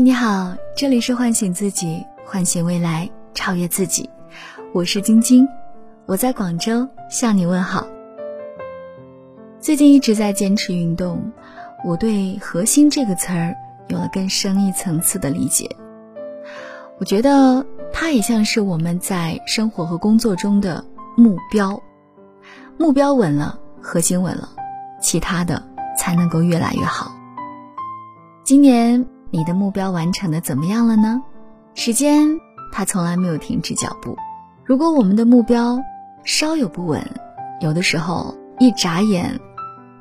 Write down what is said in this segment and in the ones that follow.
你好，这里是唤醒自己，唤醒未来，超越自己。我是晶晶，我在广州向你问好。最近一直在坚持运动，我对“核心”这个词儿有了更深一层次的理解。我觉得它也像是我们在生活和工作中的目标，目标稳了，核心稳了，其他的才能够越来越好。今年。你的目标完成的怎么样了呢？时间它从来没有停止脚步。如果我们的目标稍有不稳，有的时候一眨眼，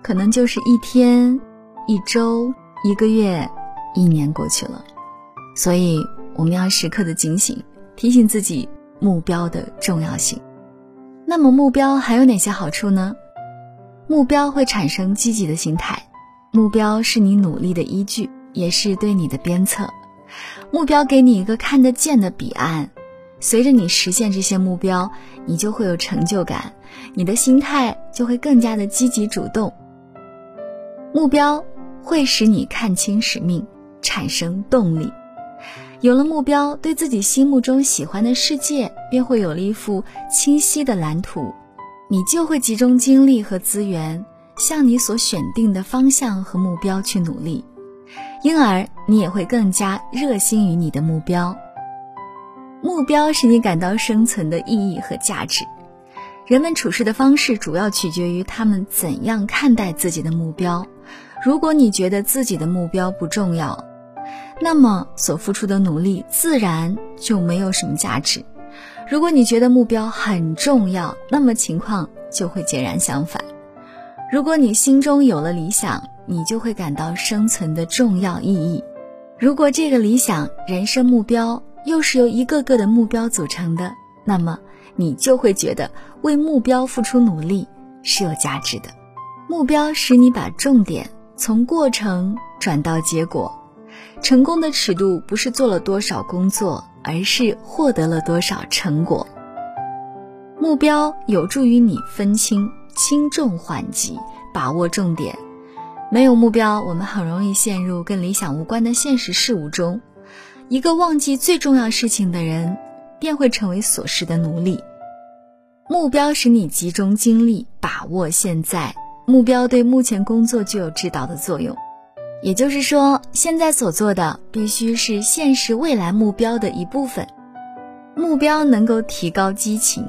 可能就是一天、一周、一个月、一年过去了。所以我们要时刻的警醒，提醒自己目标的重要性。那么目标还有哪些好处呢？目标会产生积极的心态，目标是你努力的依据。也是对你的鞭策，目标给你一个看得见的彼岸。随着你实现这些目标，你就会有成就感，你的心态就会更加的积极主动。目标会使你看清使命，产生动力。有了目标，对自己心目中喜欢的世界便会有了一幅清晰的蓝图，你就会集中精力和资源，向你所选定的方向和目标去努力。因而，你也会更加热心于你的目标。目标使你感到生存的意义和价值。人们处事的方式主要取决于他们怎样看待自己的目标。如果你觉得自己的目标不重要，那么所付出的努力自然就没有什么价值。如果你觉得目标很重要，那么情况就会截然相反。如果你心中有了理想，你就会感到生存的重要意义。如果这个理想人生目标又是由一个个的目标组成的，那么你就会觉得为目标付出努力是有价值的。目标使你把重点从过程转到结果。成功的尺度不是做了多少工作，而是获得了多少成果。目标有助于你分清轻重缓急，把握重点。没有目标，我们很容易陷入跟理想无关的现实事物中。一个忘记最重要事情的人，便会成为琐事的奴隶。目标使你集中精力，把握现在。目标对目前工作具有指导的作用。也就是说，现在所做的必须是现实未来目标的一部分。目标能够提高激情，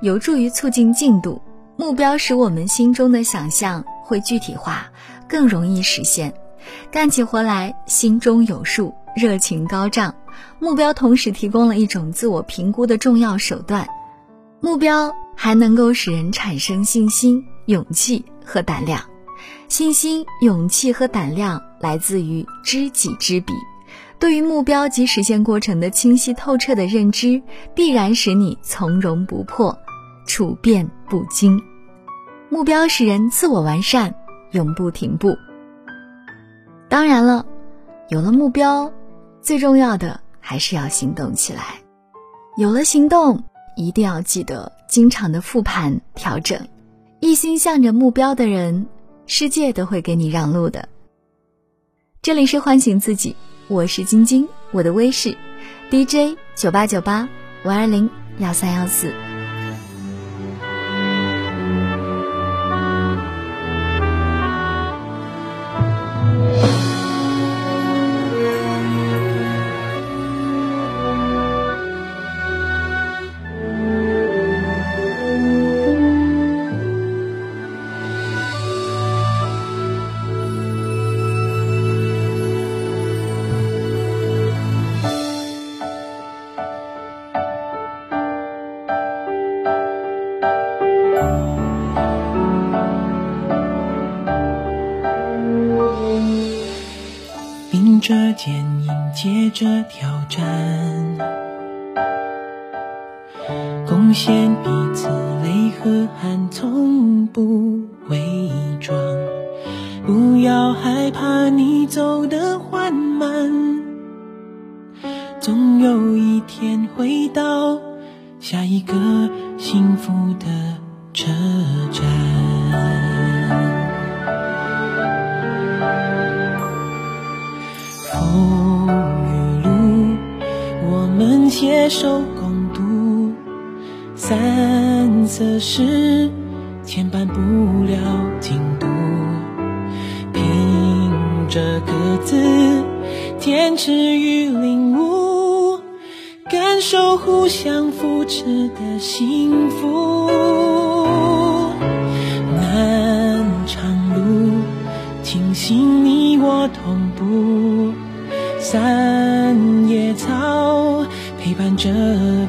有助于促进进度。目标使我们心中的想象会具体化。更容易实现，干起活来心中有数，热情高涨。目标同时提供了一种自我评估的重要手段。目标还能够使人产生信心、勇气和胆量。信心、勇气和胆量来自于知己知彼。对于目标及实现过程的清晰透彻的认知，必然使你从容不迫，处变不惊。目标使人自我完善。永不停步。当然了，有了目标，最重要的还是要行动起来。有了行动，一定要记得经常的复盘调整。一心向着目标的人，世界都会给你让路的。这里是唤醒自己，我是晶晶，我的微是 DJ 九八九八五二零幺三幺四。着挑战，贡献彼此泪和汗，从不伪装。不要害怕你走得缓慢，总有一天会到下一个幸福的车站。携手共度。三色诗牵绊不了进度，凭着各自坚持与领悟，感受互相扶持的幸福。漫长路，庆幸你我同步，三伴着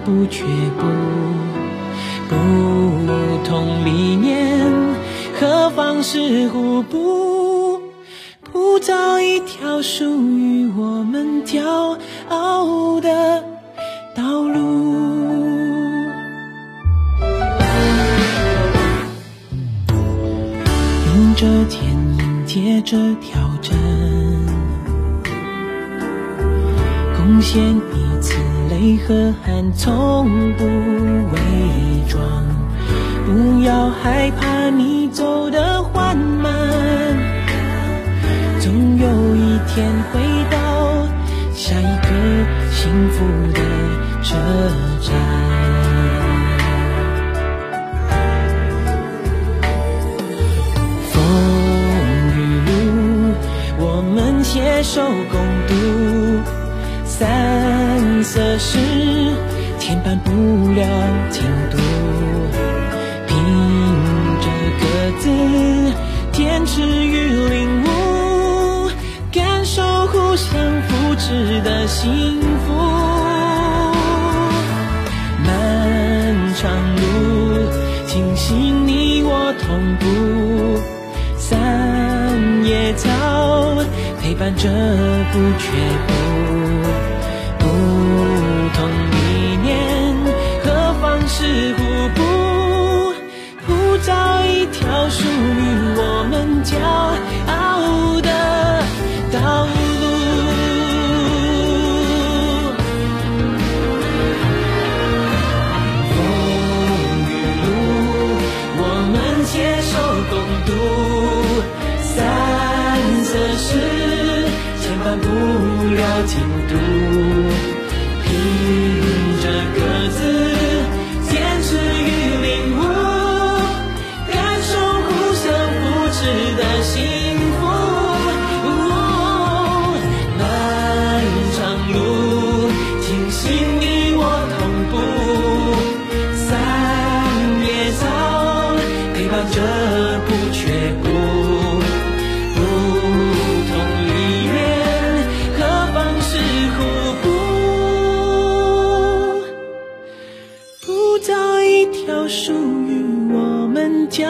不却步。不同理念何方是互补，铺造一条属于我们骄傲的道路。迎着天，迎接着挑战，贡献彼此泪和汗，从不伪装。不要害怕你走得缓慢，总有一天回到下一个幸福的车站。风雨路，我们携手共。色诗，牵绊不了进度。凭着各自坚持与领悟，感受互相扶持的幸福。漫长路，庆幸你我同步。三叶草陪伴着不却步，三色诗，牵绊不了进度。属于我们交